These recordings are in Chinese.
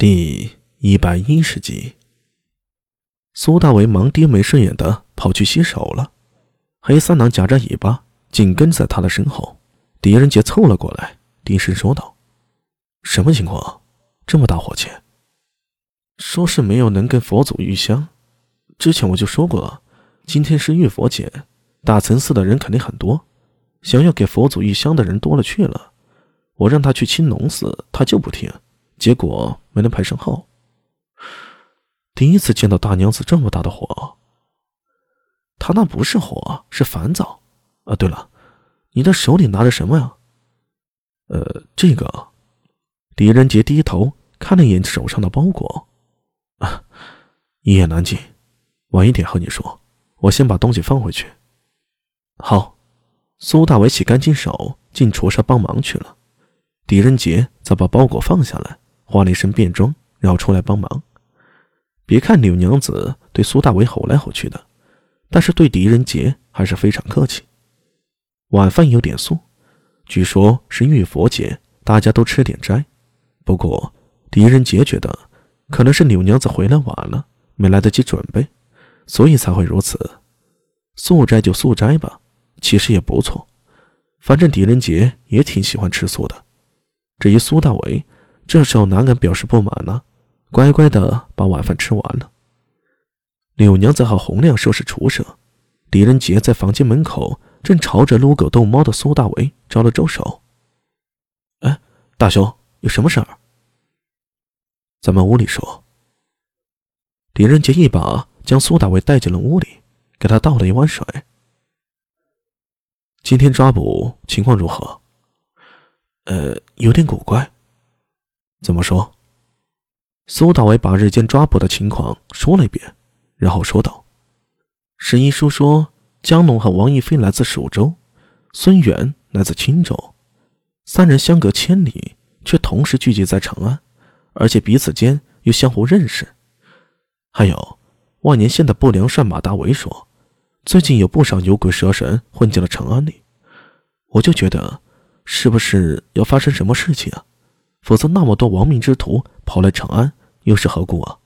第一百一十集，苏大为忙低眉顺眼的跑去洗手了。黑三郎夹着尾巴紧跟在他的身后。狄仁杰凑了过来，低声说道：“什么情况？这么大火气？说是没有能跟佛祖玉香。之前我就说过，今天是玉佛节，大慈寺的人肯定很多，想要给佛祖玉香的人多了去了。我让他去青龙寺，他就不听。”结果没能排上号。第一次见到大娘子这么大的火，她那不是火，是烦躁。啊，对了，你的手里拿着什么呀？呃，这个。狄仁杰低头看了一眼手上的包裹，啊，一言难尽，晚一点和你说。我先把东西放回去。好，苏大伟洗干净手，进厨房帮忙去了。狄仁杰则把包裹放下来。换了一身便装，然后出来帮忙。别看柳娘子对苏大伟吼来吼去的，但是对狄仁杰还是非常客气。晚饭有点素，据说是玉佛节，大家都吃点斋。不过狄仁杰觉得，可能是柳娘子回来晚了，没来得及准备，所以才会如此。素斋就素斋吧，其实也不错。反正狄仁杰也挺喜欢吃素的。至于苏大伟，这时候哪敢表示不满呢？乖乖的把晚饭吃完了。柳娘子和洪亮收拾厨舍，狄仁杰在房间门口正朝着撸狗逗猫的苏大为招了招手：“哎，大兄，有什么事儿？咱们屋里说。”狄仁杰一把将苏大为带进了屋里，给他倒了一碗水。今天抓捕情况如何？呃，有点古怪。怎么说？苏大伟把日间抓捕的情况说了一遍，然后说道：“十一叔说，江龙和王一飞来自蜀州，孙远来自青州，三人相隔千里，却同时聚集在长安，而且彼此间又相互认识。还有，万年县的不良帅马大为说，最近有不少牛鬼蛇神混进了长安里，我就觉得，是不是要发生什么事情啊？”否则，那么多亡命之徒跑来长安，又是何故啊？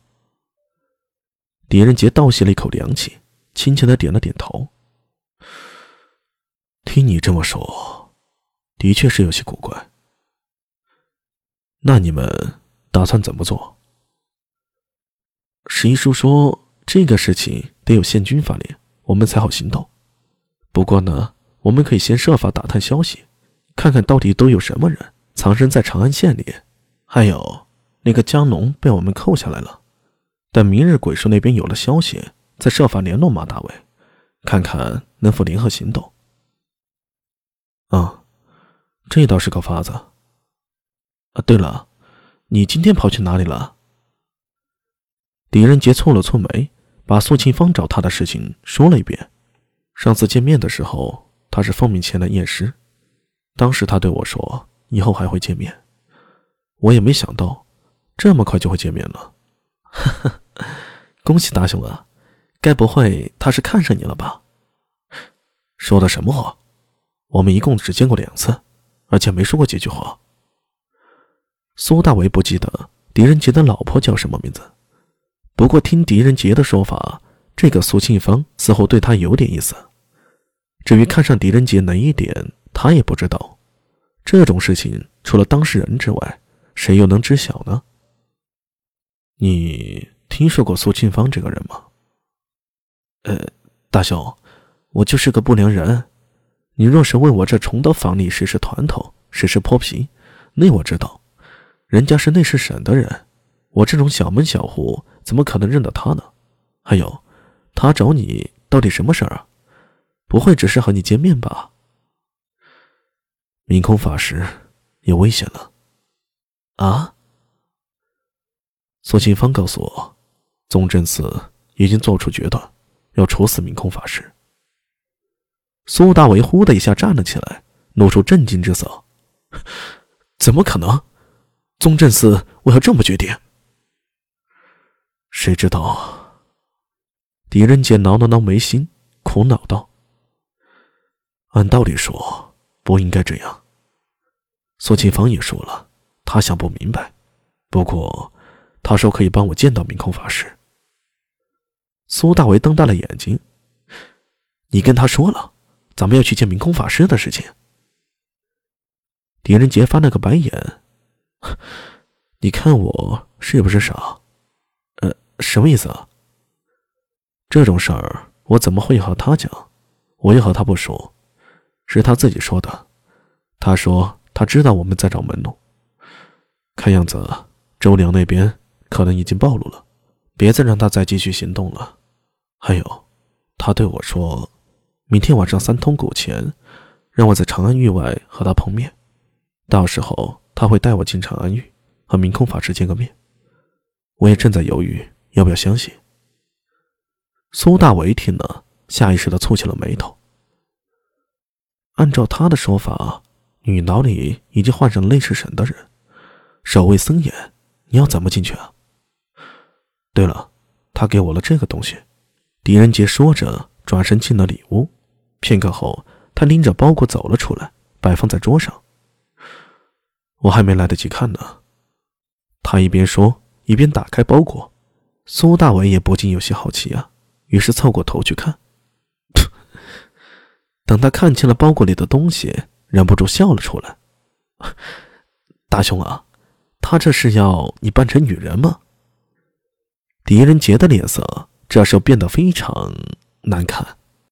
狄仁杰倒吸了一口凉气，轻轻的点了点头。听你这么说，的确是有些古怪。那你们打算怎么做？十一叔说，这个事情得有宪军发令，我们才好行动。不过呢，我们可以先设法打探消息，看看到底都有什么人。藏身在长安县里，还有那个江龙被我们扣下来了。等明日鬼叔那边有了消息，再设法联络马大伟，看看能否联合行动。啊，这倒是个法子。啊，对了，你今天跑去哪里了？狄仁杰蹙了蹙眉，把苏庆芳找他的事情说了一遍。上次见面的时候，他是奉命前来验尸，当时他对我说。以后还会见面，我也没想到这么快就会见面了。哈 哈恭喜大雄啊！该不会他是看上你了吧？说的什么话？我们一共只见过两次，而且没说过几句话。苏大为不记得狄仁杰的老婆叫什么名字，不过听狄仁杰的说法，这个苏庆芳似乎对他有点意思。至于看上狄仁杰哪一点，他也不知道。这种事情除了当事人之外，谁又能知晓呢？你听说过苏庆芳这个人吗？呃，大兄，我就是个不良人。你若是问我这崇德坊里谁是团头，谁是泼皮，那我知道，人家是内侍省的人，我这种小门小户怎么可能认得他呢？还有，他找你到底什么事儿啊？不会只是和你见面吧？明空法师有危险了，啊！苏清芳告诉我，宗正寺已经做出决断，要处死明空法师。苏大为忽的一下站了起来，露出震惊之色：“ 怎么可能？宗正寺为何这么决定？”谁知道？狄仁杰挠了挠眉心，苦恼道：“按道理说，不应该这样。”苏庆芳也说了，他想不明白。不过，他说可以帮我见到明空法师。苏大为瞪大了眼睛：“你跟他说了，咱们要去见明空法师的事情？”狄仁杰翻了个白眼：“你看我是不是傻？呃，什么意思啊？这种事儿我怎么会和他讲？我也和他不熟，是他自己说的。他说他知道我们在找门路，看样子周良那边可能已经暴露了，别再让他再继续行动了。还有，他对我说，明天晚上三通鼓前，让我在长安域外和他碰面。”到时候他会带我进长安域，和明空法师见个面。我也正在犹豫要不要相信。苏大为听了，下意识的蹙起了眉头。按照他的说法，女牢里已经换上类似神的人，守卫森严，你要怎么进去啊？对了，他给我了这个东西。狄仁杰说着，转身进了里屋。片刻后，他拎着包裹走了出来，摆放在桌上。我还没来得及看呢，他一边说一边打开包裹。苏大伟也不禁有些好奇啊，于是凑过头去看。等他看清了包裹里的东西，忍不住笑了出来：“大雄啊，他这是要你扮成女人吗？”狄仁杰的脸色这时候变得非常难看。